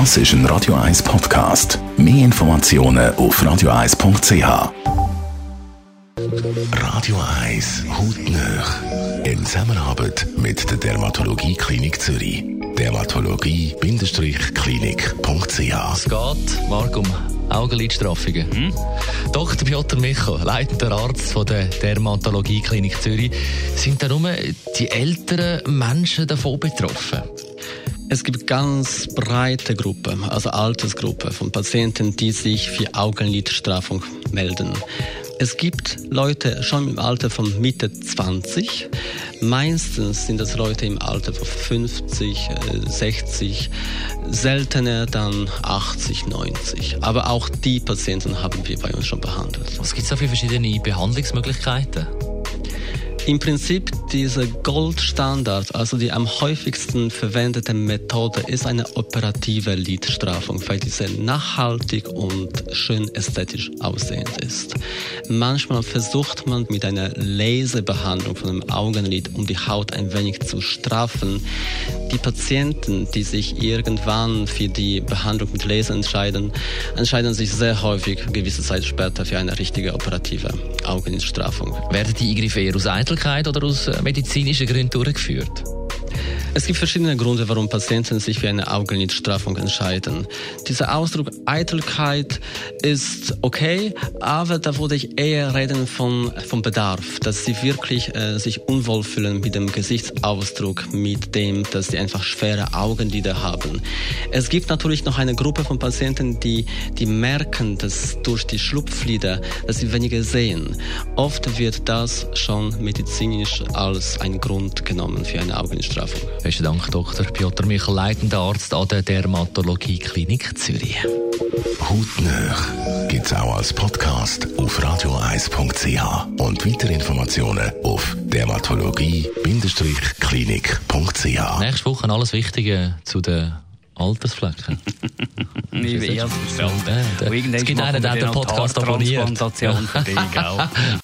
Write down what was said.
Das ist ein Radio 1 Podcast. Mehr Informationen auf radio1.ch. Radio 1 Hautnöch. In Zusammenarbeit mit der Dermatologie Klinik Zürich. Dermatologie-klinik.ch. Es geht, Marc, um Augenlidstraffungen. Mhm. Dr. Piotr Micho, leitender Arzt von der Dermatologie Klinik Zürich. Sind da nur die älteren Menschen davon betroffen? Es gibt ganz breite Gruppen, also Altersgruppe von Patienten, die sich für Augenlidstraffung melden. Es gibt Leute schon im Alter von Mitte 20. Meistens sind das Leute im Alter von 50, 60, seltener dann 80, 90. Aber auch die Patienten haben wir bei uns schon behandelt. Was gibt es da für verschiedene Behandlungsmöglichkeiten? Im Prinzip dieser Goldstandard, also die am häufigsten verwendete Methode, ist eine operative Lidstraffung, weil diese nachhaltig und schön ästhetisch aussehend ist. Manchmal versucht man mit einer Laserbehandlung von dem Augenlid, um die Haut ein wenig zu straffen. Die Patienten, die sich irgendwann für die Behandlung mit Laser entscheiden, entscheiden sich sehr häufig gewisse Zeit später für eine richtige operative Augenlidstraffung. Werden die Eingriffe eher aus Eitelkeit oder aus medizinischen Gründen durchgeführt? Es gibt verschiedene Gründe, warum Patienten sich für eine Augenlidstraffung entscheiden. Dieser Ausdruck Eitelkeit ist okay, aber da würde ich eher reden von, vom Bedarf, dass sie wirklich äh, sich unwohl fühlen mit dem Gesichtsausdruck, mit dem, dass sie einfach schwere Augenlider haben. Es gibt natürlich noch eine Gruppe von Patienten, die, die merken, dass durch die Schlupflider, dass sie weniger sehen. Oft wird das schon medizinisch als ein Grund genommen für eine Augenlidstraffung. Besten Dank, Dr. Piotr Michel, leitender Arzt an der Dermatologie Klinik Zürich. Hautnöch gibt es auch als Podcast auf radio1.ch und weitere Informationen auf dermatologie-klinik.ch. Nächste Woche alles Wichtige zu den Altersflecken. Verstanden. Ja, Und es gibt einen, der den Podcast abonniert.